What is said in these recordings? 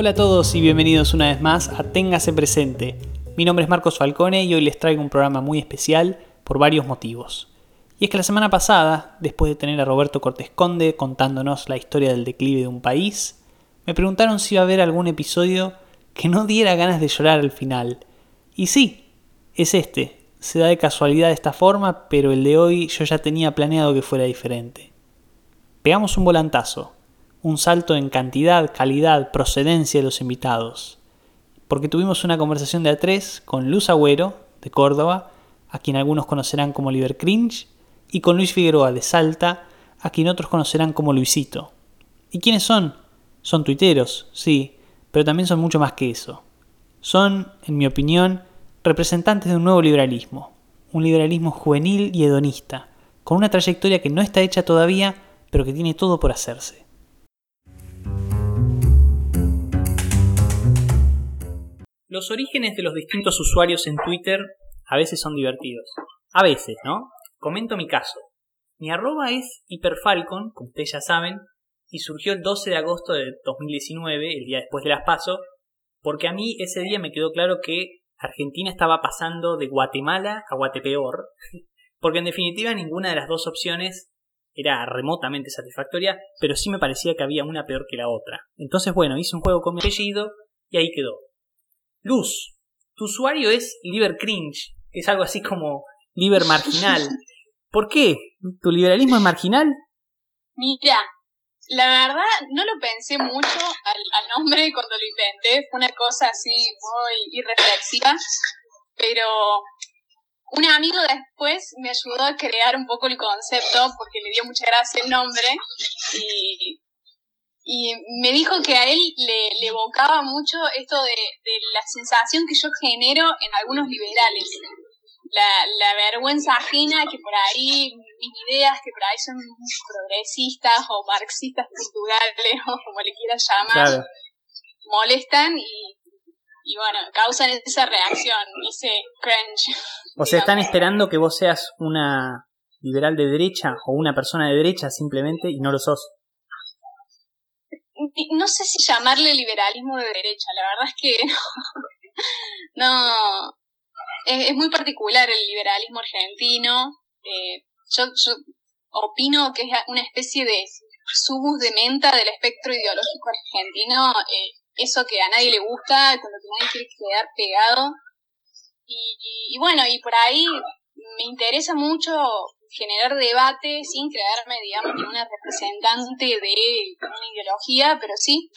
Hola a todos y bienvenidos una vez más a Téngase Presente. Mi nombre es Marcos Falcone y hoy les traigo un programa muy especial por varios motivos. Y es que la semana pasada, después de tener a Roberto Cortés Conde contándonos la historia del declive de un país, me preguntaron si iba a haber algún episodio que no diera ganas de llorar al final. Y sí, es este. Se da de casualidad de esta forma, pero el de hoy yo ya tenía planeado que fuera diferente. Pegamos un volantazo, un salto en cantidad, calidad, procedencia de los invitados. Porque tuvimos una conversación de a tres con Luz Agüero, de Córdoba, a quien algunos conocerán como Liber Cringe, y con Luis Figueroa de Salta, a quien otros conocerán como Luisito. ¿Y quiénes son? Son tuiteros, sí, pero también son mucho más que eso. Son, en mi opinión, representantes de un nuevo liberalismo, un liberalismo juvenil y hedonista, con una trayectoria que no está hecha todavía, pero que tiene todo por hacerse. Los orígenes de los distintos usuarios en Twitter a veces son divertidos. A veces, ¿no? Comento mi caso. Mi arroba es hiperfalcon, como ustedes ya saben, y surgió el 12 de agosto de 2019, el día después de las PASO, porque a mí ese día me quedó claro que Argentina estaba pasando de Guatemala a Guatepeor, porque en definitiva ninguna de las dos opciones era remotamente satisfactoria, pero sí me parecía que había una peor que la otra. Entonces, bueno, hice un juego con mi apellido y ahí quedó. Luz, tu usuario es Liber Cringe, es algo así como Liber Marginal. ¿Por qué? ¿Tu liberalismo es marginal? Mira, la verdad no lo pensé mucho al, nombre cuando lo inventé, fue una cosa así muy irreflexiva, pero un amigo después me ayudó a crear un poco el concepto porque le dio mucha gracia el nombre y, y me dijo que a él le, le evocaba mucho esto de, de la sensación que yo genero en algunos liberales la, la vergüenza ajena que por ahí, mis ideas que por ahí son progresistas o marxistas culturales o como le quieras llamar, molestan y, y bueno, causan esa reacción, ese cringe. O sea, están esperando que vos seas una liberal de derecha o una persona de derecha simplemente y no lo sos. No sé si llamarle liberalismo de derecha, la verdad es que no, no es, muy particular el liberalismo argentino. Eh, yo, yo opino que es una especie de subus de menta del espectro ideológico argentino, eh, eso que a nadie le gusta, con lo que nadie quiere quedar pegado. Y, y, bueno, y por ahí me interesa mucho generar debate sin crearme, digamos, en una representante de una ideología, pero sí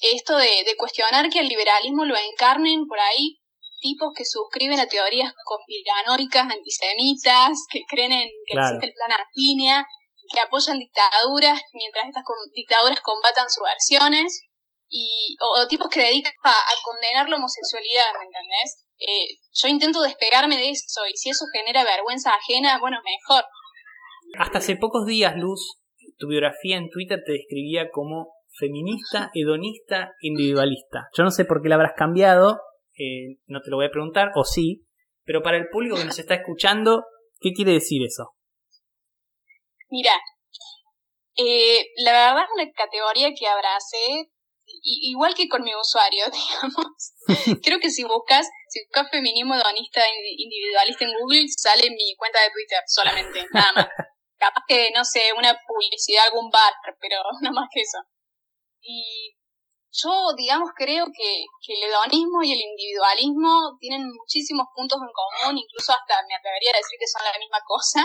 esto de, de cuestionar que el liberalismo lo encarnen por ahí tipos que suscriben a teorías conspiranoicas, antisemitas, que creen en que existe el plan Arquinia, que apoyan dictaduras mientras estas dictaduras combatan subversiones, y, o, tipos que dedican a, condenar la homosexualidad, ¿me entendés? Eh, yo intento despegarme de eso, y si eso genera vergüenza ajena, bueno, mejor. Hasta hace pocos días, Luz, tu biografía en Twitter te describía como feminista, hedonista, individualista. Yo no sé por qué la habrás cambiado, eh, no te lo voy a preguntar, o sí, pero para el público que nos está escuchando, ¿qué quiere decir eso? Mira, eh, la verdad es una categoría que abracé, igual que con mi usuario, digamos. Creo que si buscas, buscas feminismo hedonista individualista en Google, sale mi cuenta de Twitter solamente, nada más. Capaz que, no sé, una publicidad, algún bar, pero no más que eso. Y yo, digamos, creo que, que, el hedonismo y el individualismo tienen muchísimos puntos en común, incluso hasta me atrevería a decir que son la misma cosa.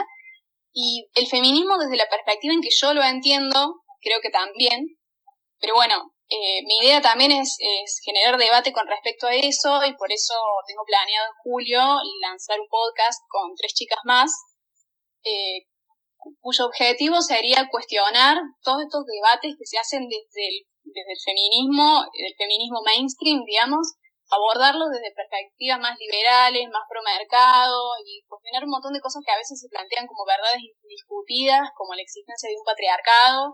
Y el feminismo, desde la perspectiva en que yo lo entiendo, creo que también. Pero bueno, eh, mi idea también es, generar debate con respecto a eso y por eso tengo planeado en julio lanzar un podcast con tres chicas más, eh, cuyo objetivo sería cuestionar todos estos debates que se hacen desde el feminismo, el feminismo mainstream, digamos, abordarlo desde perspectivas más liberales, más pro mercado y cuestionar un montón de cosas que a veces se plantean como verdades indiscutidas, como la existencia de un patriarcado,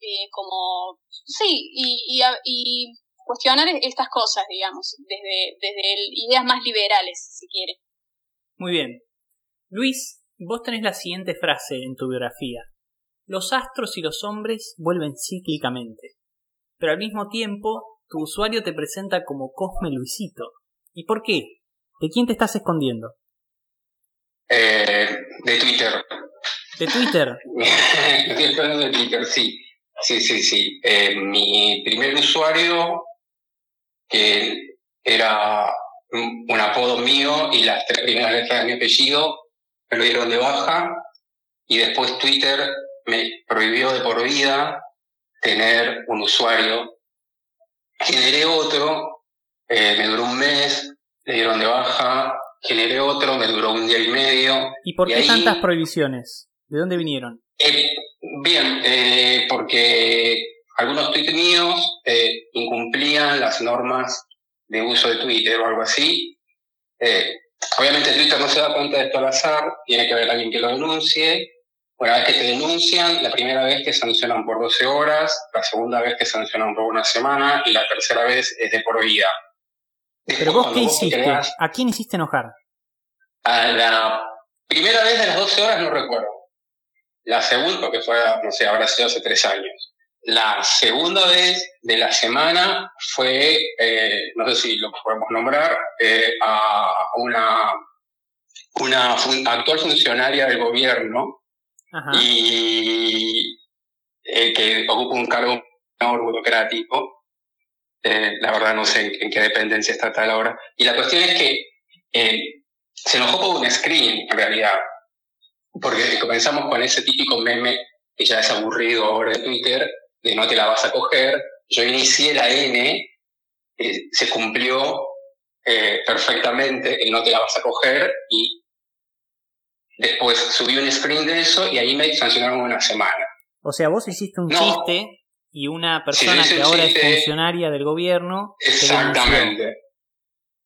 eh, como, sí, y, y, y, cuestionar estas cosas, digamos, desde, desde ideas más liberales, si quiere. Muy bien. Luis, vos tenés la siguiente frase en tu biografía. Los astros y los hombres vuelven cíclicamente pero al mismo tiempo tu usuario te presenta como Cosme Luisito. ¿Y por qué? ¿De quién te estás escondiendo? Eh, de Twitter. ¿De Twitter? De Twitter, sí. Sí, sí, sí. Eh, mi primer usuario, que era un apodo mío y las tres primeras letras de mi apellido, me lo dieron de baja y después Twitter me prohibió de por vida tener un usuario. Generé otro, eh, me duró un mes, le dieron de baja, generé otro, me duró un día y medio. ¿Y por qué tantas prohibiciones? ¿De dónde vinieron? Eh, bien, eh, porque algunos tweets míos incumplían las normas de uso de Twitter o algo así. obviamente Twitter no se da cuenta de esto al azar, tiene que haber alguien que lo denuncie, una vez que te denuncian, la primera vez que sancionan por 12 horas, la segunda vez que sancionan por una semana y la tercera vez es de por vida. ¿Pero vos qué hiciste? ¿A quién hiciste enojar? A la primera vez de las 12 horas no recuerdo. La segunda, porque fue, no sé, habrá sido hace tres años. La segunda vez de la semana fue, eh, no sé si lo podemos nombrar, eh, a una, una actual funcionaria del gobierno y eh, que ocupa un cargo burocrático. La verdad no sé en, qué dependencia está tal ahora. Y la cuestión es que se enojó por un screen, en realidad. Porque comenzamos con ese típico meme que ya es aburrido ahora de Twitter, de no te la vas a coger. Yo inicié la N, se cumplió perfectamente el no te la vas a coger y Después subí un screen de eso y ahí me sancionaron una semana. O sea, vos hiciste un chiste y una persona que ahora es funcionaria del gobierno. Exactamente.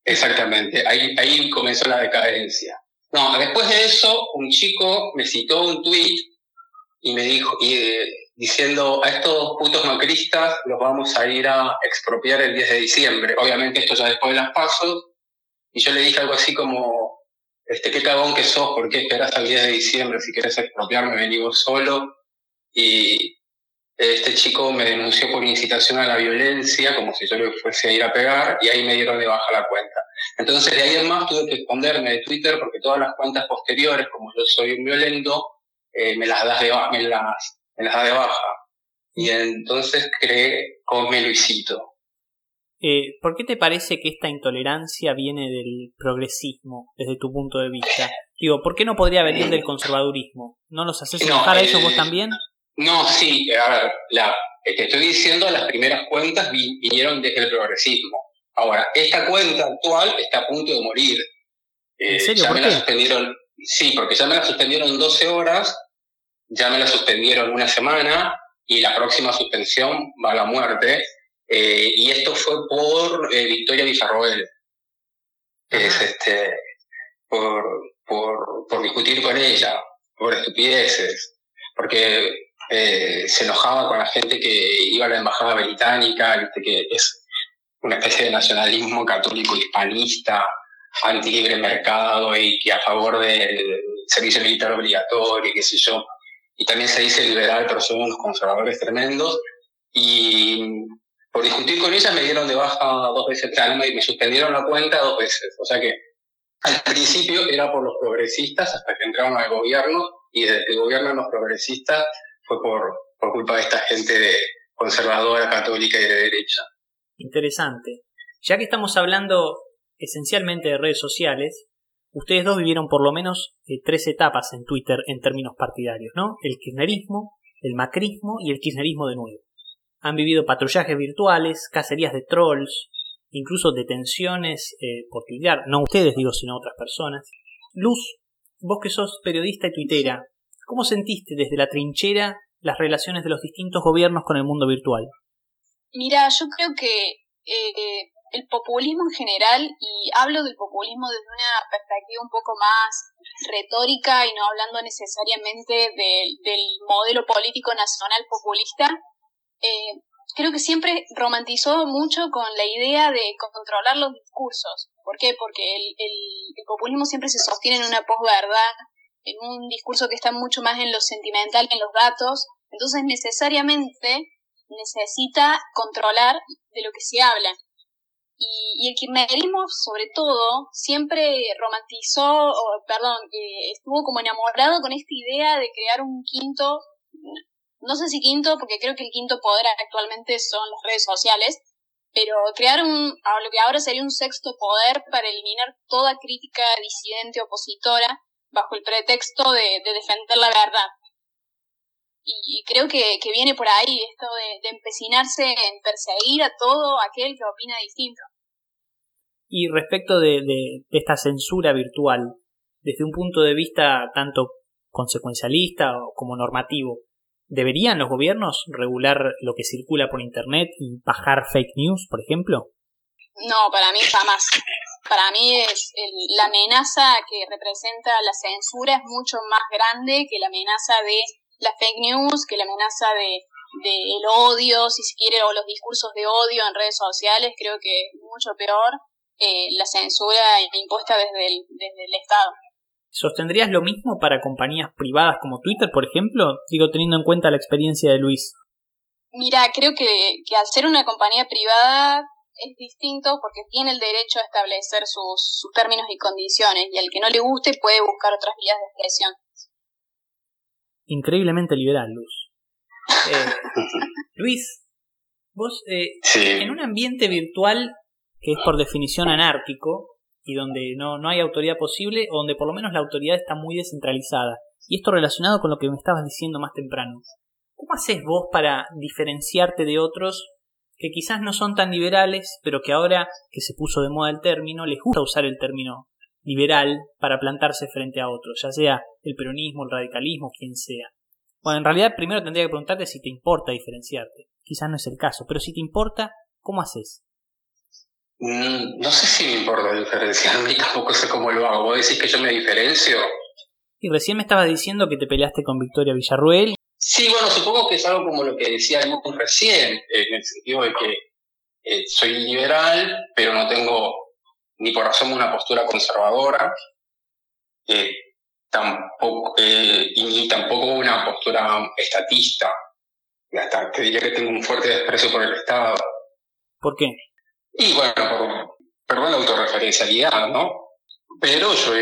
Exactamente. Ahí, ahí comenzó la decadencia. No, después de eso, un chico me citó un tweet y me dijo, eh, diciendo a estos putos macristas los vamos a ir a expropiar el 10 de diciembre. Obviamente esto ya después de las pasos. Y yo le dije algo así como, este, qué cagón que sos, ¿por qué esperas hasta el 10 de diciembre? Si quieres expropiarme, vení vos solo. Y este chico me denunció por incitación a la violencia, como si yo le fuese a ir a pegar, y ahí me dieron de baja la cuenta. Entonces, de ahí en más tuve que esconderme de Twitter porque todas las cuentas posteriores, como yo soy un violento, eh, me las das de me las, me las da de baja. Y entonces creé Come Luisito. Eh, ¿Por qué te parece que esta intolerancia viene del progresismo, desde tu punto de vista? Digo, ¿por qué no podría venir del conservadurismo? ¿No los haces enojar a ellos vos también? No, sí, a ver, la, te estoy diciendo, las primeras cuentas vinieron desde el progresismo. Ahora, esta cuenta actual está a punto de morir. ¿En eh, serio? ¿Por qué? suspendieron, sí, porque ya me la suspendieron 12 horas, ya me la suspendieron una semana y la próxima suspensión va a la muerte. Eh, y esto fue por eh, Victoria Villarroel, es este, por, por, por, discutir con ella, por estupideces, porque eh, se enojaba con la gente que iba a la embajada británica, que es una especie de nacionalismo católico hispanista, anti libre mercado y que a favor del servicio militar obligatorio, qué sé yo. Y también se dice liberal, pero son unos conservadores tremendos. Y por discutir con ella me dieron de baja dos veces, o me, suspendieron la cuenta dos veces. O sea que al principio era por los progresistas hasta que entraron al gobierno y desde que gobiernan los progresistas fue por, por culpa de esta gente de conservadora, católica y de derecha. Interesante. Ya que estamos hablando esencialmente de redes sociales, ustedes dos vivieron por lo menos eh, tres etapas en Twitter en términos partidarios, ¿no? El kirchnerismo, el macrismo y el kirchnerismo de nuevo. Han vivido patrullajes virtuales, cacerías de trolls, incluso detenciones eh, por tuitear, no ustedes digo, sino otras personas. Luz, vos que sos periodista y tuitera, ¿cómo sentiste desde la trinchera las relaciones de los distintos gobiernos con el mundo virtual? Mira, yo creo que eh, el populismo en general, y hablo del populismo desde una perspectiva un poco más retórica y no hablando necesariamente del modelo político nacional populista, eh, creo que siempre romantizó mucho con la idea de controlar los discursos. ¿Por qué? Porque el, el, populismo siempre se sostiene en una posverdad, en un discurso que está mucho más en lo sentimental que en los datos. Entonces, necesariamente, necesita controlar de lo que se habla. Y, el kirchnerismo, sobre todo, siempre romantizó, o perdón, eh, estuvo como enamorado con esta idea de crear un quinto, no sé si quinto, porque creo que el quinto poder actualmente son las redes sociales, pero crear un, lo que ahora sería un sexto poder para eliminar toda crítica disidente opositora bajo el pretexto de, defender la verdad. Y, creo que, viene por ahí esto de, empecinarse en perseguir a todo aquel que opina distinto. Y respecto de, de, esta censura virtual, desde un punto de vista tanto consecuencialista como normativo, ¿Deberían los gobiernos regular lo que circula por Internet y bajar fake news, por ejemplo? No, para mí jamás. Para mí es la amenaza que representa la censura es mucho más grande que la amenaza de la fake news, que la amenaza de, el odio, si se quiere, o los discursos de odio en redes sociales. Creo que mucho peor eh, la censura impuesta desde el, desde el Estado. ¿Sostendrías lo mismo para compañías privadas como Twitter, por ejemplo? Digo, teniendo en cuenta la experiencia de Luis. Mira, creo que, que al ser una compañía privada es distinto porque tiene el derecho a establecer sus, sus términos y condiciones y al que no le guste puede buscar otras vías de expresión. Increíblemente liberal, Luz. Eh, Luis, vos eh, en un ambiente virtual que es por definición anárquico, y donde no, no hay autoridad posible o donde por lo menos la autoridad está muy descentralizada. Y esto relacionado con lo que me estabas diciendo más temprano. ¿Cómo haces vos para diferenciarte de otros que quizás no son tan liberales, pero que ahora que se puso de moda el término, les gusta usar el término liberal para plantarse frente a otros, ya sea el peronismo, el radicalismo, quien sea? Bueno, en realidad primero tendría que preguntarte si te importa diferenciarte. Quizás no es el caso, pero si te importa, ¿cómo haces? Mm, no sé si me importa diferenciarme, tampoco sé cómo lo hago. ¿Vos decís que yo me diferencio? Y recién me estabas diciendo que te peleaste con Victoria Villarruel. Sí, bueno, supongo que es algo como lo que decía muy recién, en el sentido de que eh, soy liberal, pero no tengo ni por razón una postura conservadora, eh, tampoco, eh, y ni tampoco una postura estatista. Y hasta te diría que tengo un fuerte desprecio por el Estado. ¿Por qué? Y bueno, perdón la autorreferencialidad, ¿no? Pero yo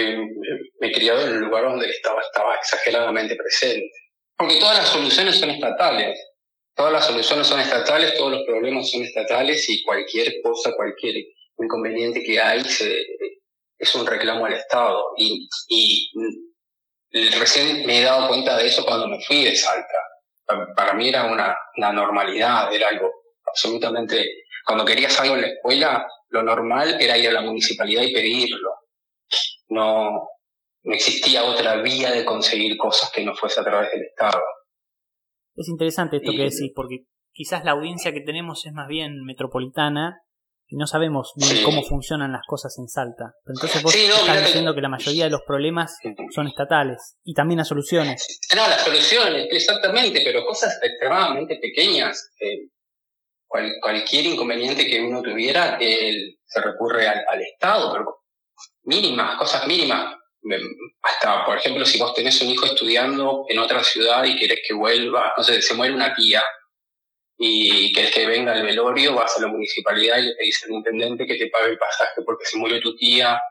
me he criado en un lugar donde el Estado estaba exageradamente presente. Porque todas las soluciones son estatales. Todas las soluciones son estatales, todos los problemas son estatales y cualquier cosa, cualquier inconveniente que hay se, es un reclamo al Estado. Y, y recién me he dado cuenta de eso cuando me fui de Salta. Para, mí era una, una normalidad, era algo absolutamente cuando querías algo en la escuela, lo normal era ir a la municipalidad y pedirlo. No, no existía otra vía de conseguir cosas que no fuese a través del Estado. Es interesante esto que decís, porque quizás la audiencia que tenemos es más bien metropolitana y no sabemos bien cómo funcionan las cosas en Salta. Entonces vos estás diciendo que la mayoría de los problemas son estatales y también las soluciones. No, las soluciones, exactamente, pero cosas extremadamente pequeñas. Eh, cualquier inconveniente que uno tuviera, se recurre al, Estado, pero mínimas, cosas mínimas. Hasta, por ejemplo, si vos tenés un hijo estudiando en otra ciudad y querés que vuelva, no sé, se muere una tía y que venga al velorio, vas a la municipalidad y le pedís al intendente que te pague el pasaje porque se murió tu tía,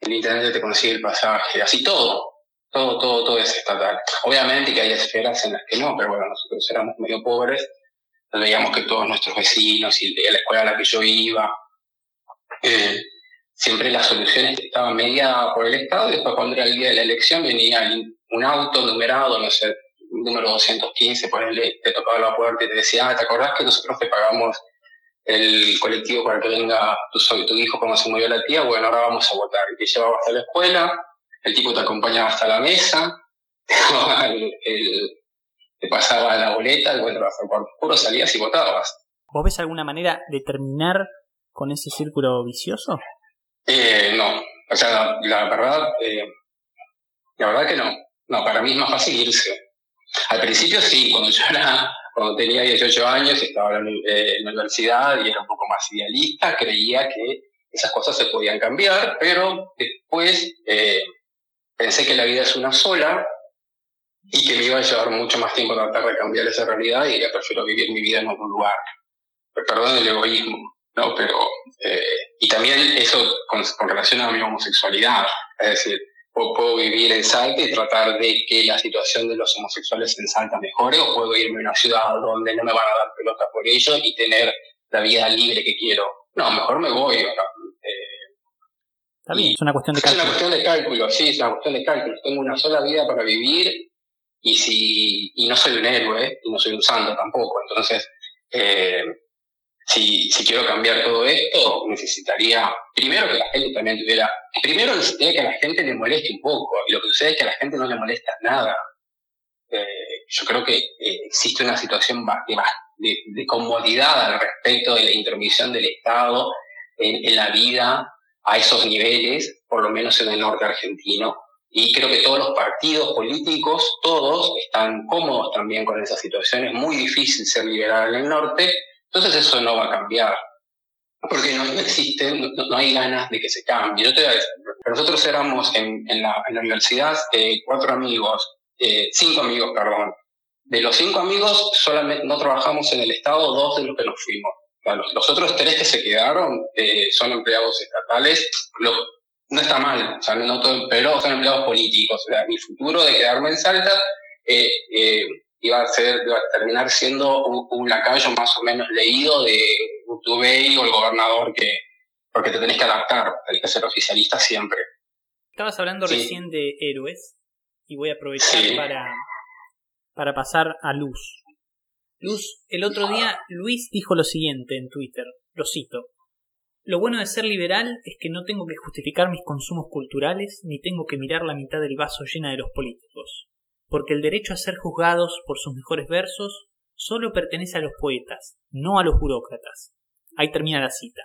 el intendente te consigue el pasaje, así todo. Todo, todo, todo es estatal. Obviamente que hay esferas en las que no, pero bueno, nosotros éramos medio pobres veíamos que todos nuestros vecinos y la escuela a la que yo iba, eh, siempre las soluciones estaban mediadas por el Estado y después cuando era el día de la elección venía un auto numerado, no sé, número 215, por él te tocaba la puerta y te decía, ah, ¿te acordás que nosotros te pagamos el colectivo para que venga tu, tu hijo cuando se murió la tía? Bueno, ahora vamos a votar. Y te llevaba hasta la escuela, el tipo te acompañaba hasta la mesa, el te pasaba la boleta, encuentras al cuarto oscuro, salías y votabas. ¿Vos ves alguna manera de terminar con ese círculo vicioso? Eh, no, o sea, la, verdad, eh, la verdad que no. No, para mí es más fácil irse. Al principio sí, cuando yo era, cuando tenía 18 años, estaba en la, eh, en la universidad y era un poco más idealista, creía que esas cosas se podían cambiar, pero después eh, pensé que la vida es una sola y que me iba a llevar mucho más tiempo tratar de cambiar esa realidad y ya prefiero vivir mi vida en otro lugar. Perdón el egoísmo, ¿no? Pero, eh, y también eso con, relación a mi homosexualidad, es decir, puedo, vivir en Salta y tratar de que la situación de los homosexuales en Salta mejore, o puedo irme a una ciudad donde no me van a dar pelota por ello y tener la vida libre que quiero. No, mejor me voy. Eh, bien, es una cuestión de cálculo. Es una cuestión de cálculo, sí, es una cuestión de cálculo. Tengo una sola vida para vivir y si y no soy un héroe y no soy un santo tampoco. Entonces, eh, si, si quiero cambiar todo esto, necesitaría primero que la gente también tuviera, primero necesitaría que a la gente le moleste un poco, y lo que sucede es que a la gente no le molesta nada. Eh, yo creo que eh, existe una situación de, de, comodidad al respecto de la intervención del Estado en, en la vida a esos niveles, por lo menos en el norte argentino, y creo que todos los partidos políticos, todos, están cómodos también con esa situación. Es muy difícil ser liberal en el norte, entonces eso no va a cambiar. Porque no, existe, no, hay ganas de que se cambie. Yo te voy a decir, nosotros éramos en, la, universidad eh, cuatro amigos, eh, cinco amigos, perdón. De los cinco amigos, solamente no trabajamos en el Estado, dos de los que nos fuimos. Los, los otros tres que se quedaron eh, son empleados estatales. Los, no está mal, o sea, no todo, pero son empleados políticos. O sea, mi futuro de quedarme en Salta eh, eh, iba a ser, iba a terminar siendo un, lacayo más o menos leído de Utubey o el gobernador que, porque te tenés que adaptar, tenés que ser oficialista siempre. Estabas hablando recién de héroes y voy a aprovechar para, para pasar a Luz. Luz, el otro día Luis dijo lo siguiente en Twitter, lo cito. Lo bueno de ser liberal es que no tengo que justificar mis consumos culturales ni tengo que mirar la mitad del vaso llena de los políticos, porque el derecho a ser juzgados por sus mejores versos solo pertenece a los poetas, no a los burócratas. Ahí termina la cita.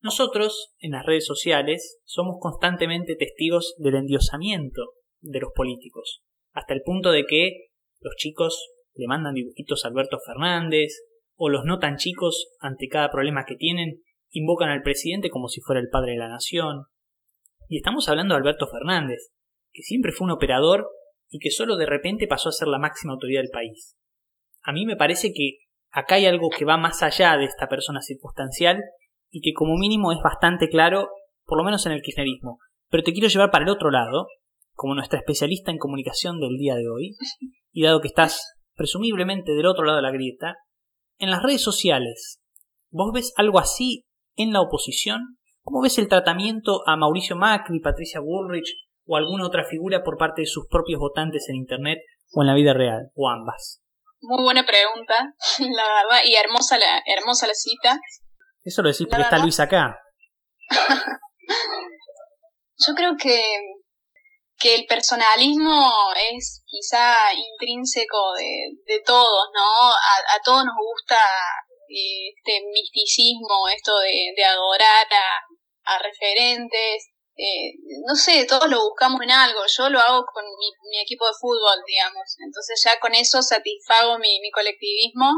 Nosotros, en las redes sociales, somos constantemente testigos del endiosamiento de los políticos, hasta el punto de que los chicos le mandan dibujitos a Alberto Fernández, o los no tan chicos, ante cada problema que tienen, invocan al presidente como si fuera el padre de la nación. Y estamos hablando de Alberto Fernández, que siempre fue un operador y que solo de repente pasó a ser la máxima autoridad del país. A mí me parece que acá hay algo que va más allá de esta persona circunstancial y que como mínimo es bastante claro, por lo menos en el kirchnerismo. Pero te quiero llevar para el otro lado, como nuestra especialista en comunicación del día de hoy, y dado que estás presumiblemente del otro lado de la grieta, en las redes sociales, ¿vos ves algo así en la oposición? ¿Cómo ves el tratamiento a Mauricio Macri, Patricia Bullrich o alguna otra figura por parte de sus propios votantes en Internet o en la vida real, o ambas? Muy buena pregunta, la verdad, y hermosa la, hermosa la cita. Eso lo decís porque está Luis acá. Yo creo que, que el personalismo es quizá intrínseco de, de todos, ¿no? A, a todos nos gusta este misticismo, esto de, de adorar a, a referentes, eh, no sé, todos lo buscamos en algo, yo lo hago con mi, mi, equipo de fútbol, digamos, entonces ya con eso satisfago mi, mi colectivismo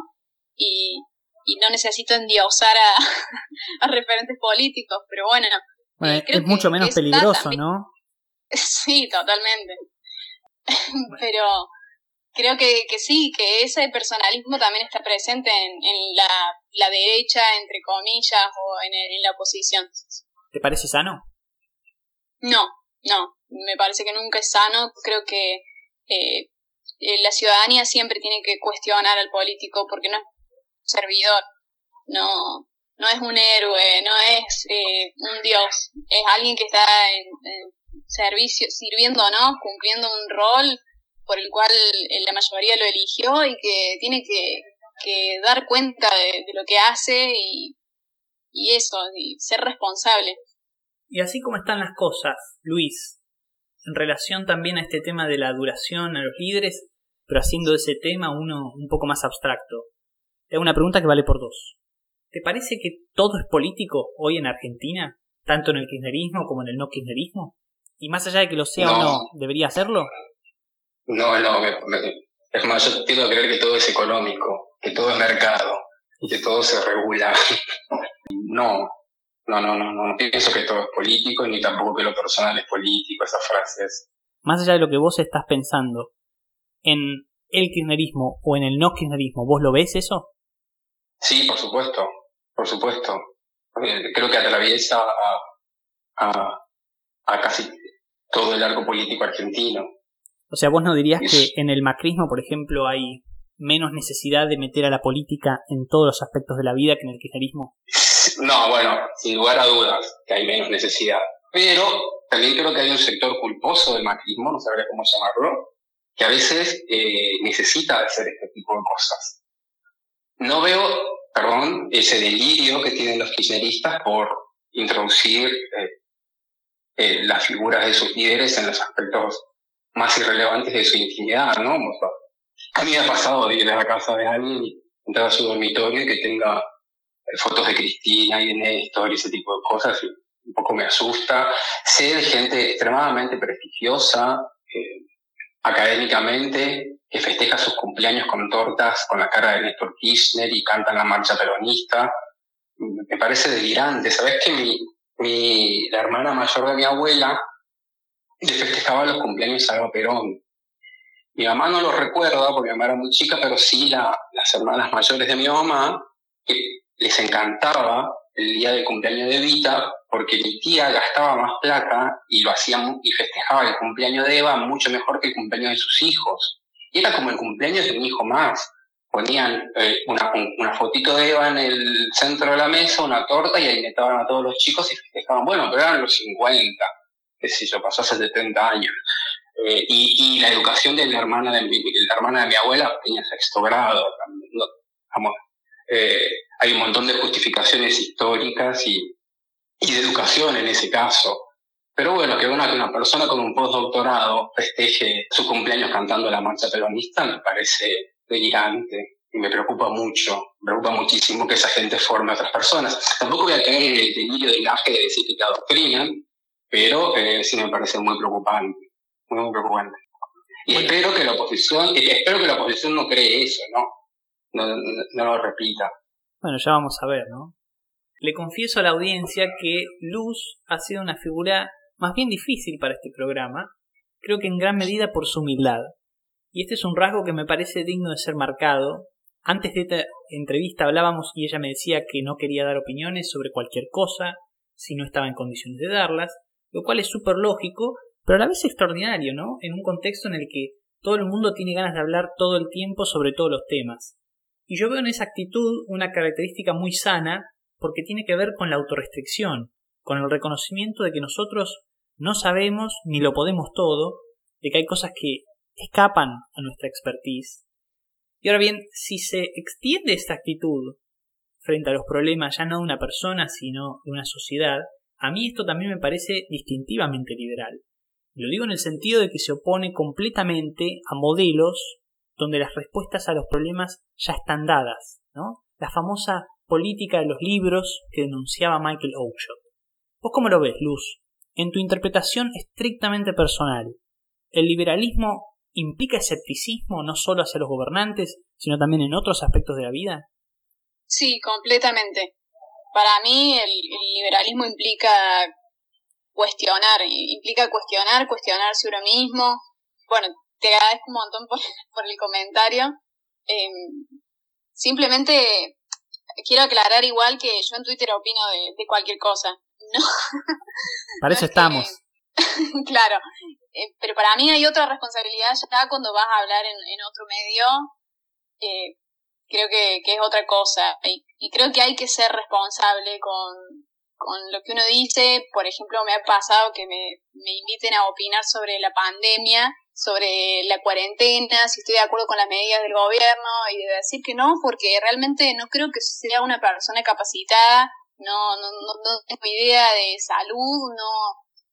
y, y no necesito endiosar a, a referentes políticos, pero bueno. Eh, es mucho menos peligroso, ¿no? Sí, totalmente. pero creo que, que sí, que ese personalismo también está presente en, en la, la, derecha, entre comillas, o en, en, la oposición. ¿Te parece sano? No, no, me parece que nunca es sano. Creo que eh, eh, la ciudadanía siempre tiene que cuestionar al político porque no es servidor, no, no es un héroe, no es eh, un dios, es alguien que está en, en servicio, sirviendo, ¿no? Cumpliendo un rol por el cual eh, la mayoría lo eligió y que tiene que, que dar cuenta de, lo que hace y, y eso, y ser responsable. Y así como están las cosas, Luis, en relación también a este tema de la duración a los líderes, pero haciendo ese tema uno un poco más abstracto. Te hago una pregunta que vale por dos. ¿Te parece que todo es político hoy en Argentina? Tanto en el kirchnerismo como en el no kirchnerismo? Y más allá de que lo sea o no, ¿debería hacerlo? No, no, es más, yo tengo que creer que todo es económico, que todo es mercado, que todo se regula. no, no, no, no, no pienso que todo es político, ni tampoco que lo personal es político, esas frases. Más allá de lo que vos estás pensando, en el kirchnerismo o en el no kirchnerismo, ¿vos lo ves eso? Sí, por supuesto, por supuesto. Creo que atraviesa a, a, casi todo el arco político argentino. O sea, vos no dirías que en el macrismo, por ejemplo, hay menos necesidad de meter a la política en todos los aspectos de la vida que en el kirchnerismo? No, bueno, sin lugar a dudas que hay menos necesidad. Pero también creo que hay un sector culposo del macrismo, no sabría cómo llamarlo, que a veces eh, necesita hacer este tipo de cosas. No veo, perdón, ese delirio que tienen los kirchneristas por introducir eh, eh, las figuras de sus líderes en los aspectos más irrelevantes de su intimidad, ¿no? A mí me ha pasado ir a la casa de alguien entrar a su dormitorio y que tenga fotos de Cristina y de Néstor y ese tipo de cosas, un poco me asusta. Sé de gente extremadamente prestigiosa, eh, académicamente, que festeja sus cumpleaños con tortas con la cara de Néstor Kirchner y canta la marcha peronista. Me parece delirante. ¿Sabes que mi, mi, la hermana mayor de mi abuela le festejaba los cumpleaños a Alba Perón? Mi mamá no lo recuerda porque mi mamá era muy chica, pero sí la, las hermanas mayores de mi mamá, les encantaba el día del cumpleaños de Vita porque mi tía gastaba más plata y lo hacía y festejaba el cumpleaños de Eva mucho mejor que el cumpleaños de sus hijos. Y era como el cumpleaños de un hijo más. Ponían eh, una, una fotito de Eva en el centro de la mesa, una torta, y ahí metaban a todos los chicos y festejaban. Bueno, pero eran los 50, que si yo, pasó hace 70 años. Eh, y, y, la educación de la hermana de mi, la hermana de mi abuela tenía sexto grado eh, hay un montón de justificaciones históricas y, y de educación en ese caso. Pero bueno, que una, que una persona con un postdoctorado festeje su cumpleaños cantando la marcha peronista me parece delirante y me preocupa mucho, me preocupa muchísimo que esa gente forme a otras personas. Tampoco voy a caer en el delirio del gaje de decir que te adoctrinan, pero eh, sí me parece muy preocupante, muy, muy preocupante. Y espero que la oposición, espero que la oposición no cree eso, ¿no? No, no, lo repita. Bueno, ya vamos a ver, ¿no? Le confieso a la audiencia que Luz ha sido una figura más bien difícil para este programa, creo que en gran medida por su humildad. Y este es un rasgo que me parece digno de ser marcado. Antes de esta entrevista hablábamos y ella me decía que no quería dar opiniones sobre cualquier cosa si no estaba en condiciones de darlas, lo cual es súper lógico, pero a la vez extraordinario, ¿no? En un contexto en el que todo el mundo tiene ganas de hablar todo el tiempo sobre todos los temas. Y yo veo en esa actitud una característica muy sana porque tiene que ver con la autorrestricción, con el reconocimiento de que nosotros no sabemos ni lo podemos todo, de que hay cosas que escapan a nuestra expertise. Y ahora bien, si se extiende esta actitud frente a los problemas ya no de una persona, sino de una sociedad, a mí esto también me parece distintivamente liberal. lo digo en el sentido de que se opone completamente a modelos donde las respuestas a los problemas ya están dadas, ¿no? La famosa política de los libros que denunciaba Michael Oakeshott. ¿Vos cómo lo ves, Luz? En tu interpretación estrictamente personal, ¿el liberalismo implica escepticismo no solo hacia los gobernantes, sino también en otros aspectos de la vida? Sí, completamente. Para mí el, liberalismo implica cuestionar, implica cuestionar, cuestionarse uno mismo. Bueno, te agradezco un montón por, por el comentario. Em, simplemente quiero aclarar igual que yo en Twitter opino de, cualquier cosa. No. Para eso estamos. claro. Eh, pero para mí hay otra responsabilidad ya cuando vas a hablar en, otro medio. Eh, creo que, es otra cosa. Y, creo que hay que ser responsable con, con lo que uno dice. Por ejemplo, me ha pasado que me, me inviten a opinar sobre la pandemia sobre la cuarentena, si estoy de acuerdo con las medidas del gobierno y de decir que no, porque realmente no creo que sea una persona capacitada, no, no, no, no tengo idea de salud, no,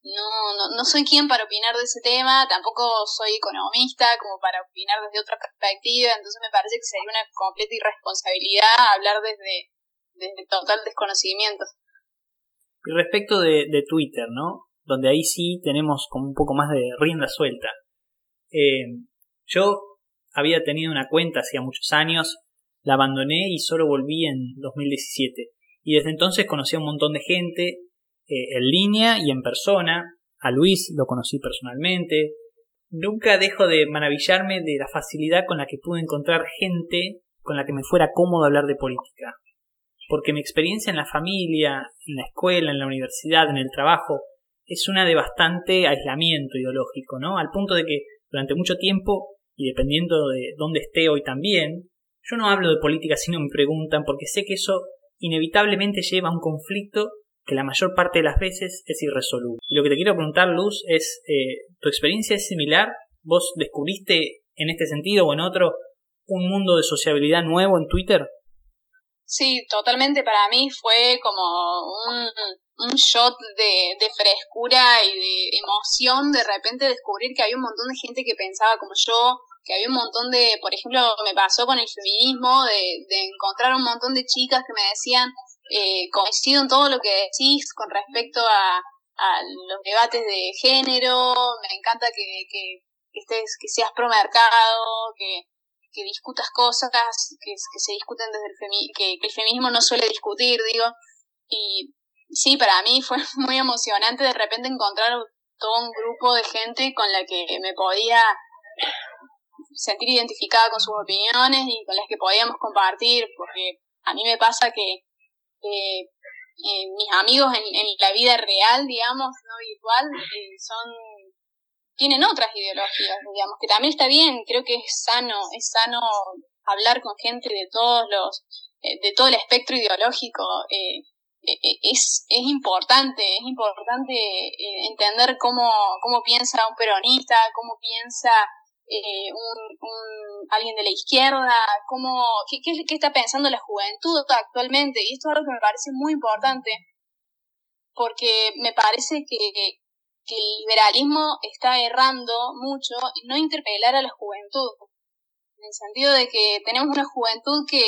no, no, soy quien para opinar de ese tema, tampoco soy economista como para opinar desde otra perspectiva, entonces me parece que sería una completa irresponsabilidad hablar desde, desde total desconocimiento. Y respecto de, de Twitter, ¿no? Donde ahí sí tenemos como un poco más de rienda suelta. Eh, yo había tenido una cuenta hacía muchos años, la abandoné y solo volví en 2017. Y desde entonces conocí a un montón de gente eh, en línea y en persona. A Luis lo conocí personalmente. nunca dejo de maravillarme de la facilidad con la que pude encontrar gente con la que me fuera cómodo hablar de política. Porque mi experiencia en la familia, en la escuela, en la universidad, en el trabajo, es una de bastante aislamiento ideológico, ¿no? Al punto de que durante mucho tiempo, y dependiendo de dónde esté hoy también, yo no hablo de política si no me preguntan, porque sé que eso inevitablemente lleva a un conflicto que la mayor parte de las veces es irresoluble. Y lo que te quiero preguntar, Luz, es, eh, ¿tu experiencia es similar? ¿Vos descubriste en este sentido o en otro un mundo de sociabilidad nuevo en Twitter? Sí, totalmente. Para mí fue como un, un shot de, de, frescura y de emoción de repente descubrir que había un montón de gente que pensaba como yo, que había un montón de, por ejemplo, me pasó con el feminismo, de, de encontrar un montón de chicas que me decían, eh, coincido en todo lo que decís con respecto a, a los debates de género, me encanta que, que, estés, que seas pro mercado, que, que discutas cosas que, se discuten desde el que, que, el feminismo no suele discutir, digo, y sí, para mí fue muy emocionante de repente encontrar todo un grupo de gente con la que me podía sentir identificada con sus opiniones y con las que podíamos compartir, porque a mí me pasa que eh, mis amigos en, la vida real, digamos, no virtual, eh, son tienen otras ideologías, digamos, que también está bien, creo que es sano, es sano hablar con gente de todos los, eh, de todo el espectro ideológico, eh es, es importante, es importante entender cómo, cómo piensa un peronista, cómo piensa eh, un, alguien de la izquierda, cómo, qué, qué, qué, está pensando la juventud actualmente. Y esto es algo que me parece muy importante, porque me parece que, que el liberalismo está errando mucho en no interpelar a la juventud. En el sentido de que tenemos una juventud que,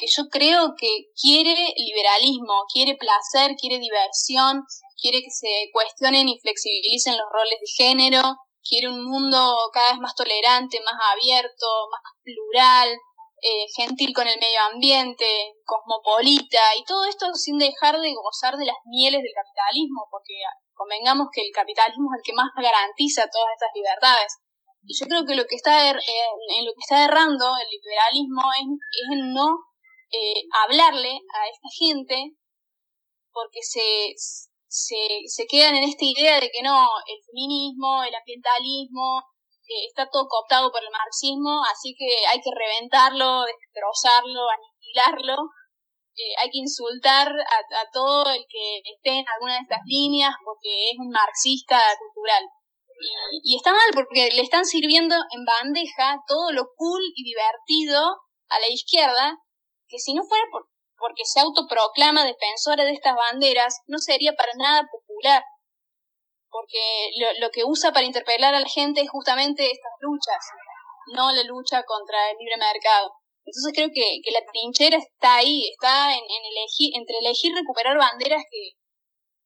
que yo creo que quiere liberalismo, quiere placer, quiere diversión, quiere que se cuestionen y flexibilicen los roles de género, quiere un mundo cada vez más tolerante, más abierto, más plural, eh, gentil con el medio ambiente, cosmopolita, y todo esto sin dejar de gozar de las mieles del capitalismo, porque convengamos que el capitalismo es el que más garantiza todas estas libertades. Y yo creo que lo que está er, eh, en lo que está errando el liberalismo es, no eh, hablarle a esta gente porque se, se, se quedan en esta idea de que no, el feminismo, el ambientalismo, eh, está todo cooptado por el marxismo, así que hay que reventarlo, destrozarlo, aniquilarlo, eh, hay que insultar a, a, todo el que esté en alguna de estas líneas porque es un marxista cultural. Y, y está mal porque le están sirviendo en bandeja todo lo cool y divertido a la izquierda, que si no fuera por porque se autoproclama defensora de estas banderas, no sería para nada popular. Porque lo, lo que usa para interpelar a la gente es justamente estas luchas, no la lucha contra el libre mercado. Entonces creo que, que la trinchera está ahí, está en, en elegir, entre elegir recuperar banderas que,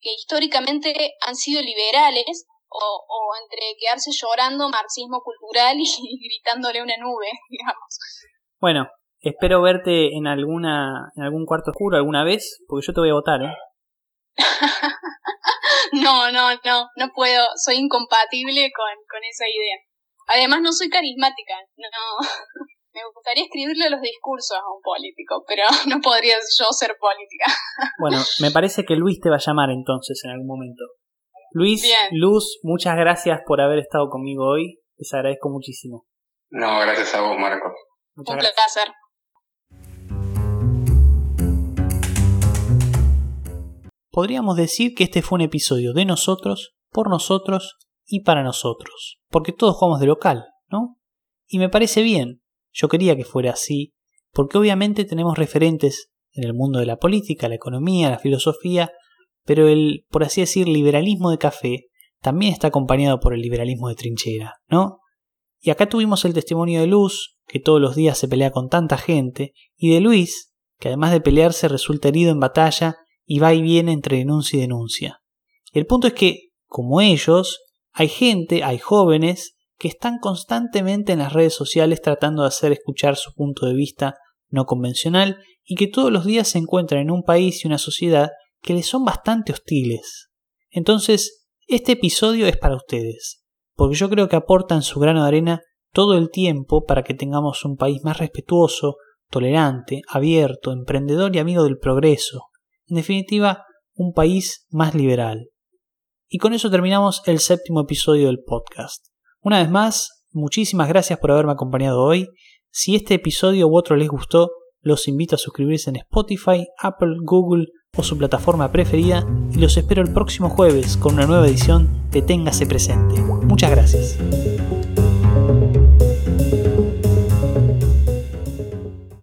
que históricamente han sido liberales o, o entre quedarse llorando marxismo cultural y, y gritándole una nube, digamos. Bueno, Espero verte en alguna en algún cuarto oscuro alguna vez, porque yo te voy a votar, ¿eh? no, no, no, no puedo, soy incompatible con, con esa idea. Además no soy carismática, no. Me gustaría escribirle los discursos a un político, pero no podría yo ser política. bueno, me parece que Luis te va a llamar entonces en algún momento. Luis, Bien. Luz, muchas gracias por haber estado conmigo hoy. Les agradezco muchísimo. No, gracias a vos, Marco. Muchas un gracias. placer. Podríamos decir que este fue un episodio de nosotros, por nosotros y para nosotros, porque todos jugamos de local, ¿no? Y me parece bien, yo quería que fuera así, porque obviamente tenemos referentes en el mundo de la política, la economía, la filosofía, pero el, por así decir, liberalismo de café también está acompañado por el liberalismo de trinchera, ¿no? Y acá tuvimos el testimonio de Luz, que todos los días se pelea con tanta gente, y de Luis, que además de pelearse resulta herido en batalla y va y viene entre denuncia y denuncia. El punto es que, como ellos, hay gente, hay jóvenes, que están constantemente en las redes sociales tratando de hacer escuchar su punto de vista no convencional y que todos los días se encuentran en un país y una sociedad que les son bastante hostiles. Entonces, este episodio es para ustedes. porque yo creo que aportan su grano de arena todo el tiempo para que tengamos un país más respetuoso, tolerante, abierto, emprendedor y amigo del progreso. En definitiva, un país más liberal. Y con eso terminamos el séptimo episodio del podcast. Una vez más, muchísimas gracias por haberme acompañado hoy. Si este episodio u otro les gustó, los invito a suscribirse en Spotify, Apple, Google o su plataforma preferida y los espero el próximo jueves con una nueva edición de Téngase Presente. Muchas gracias.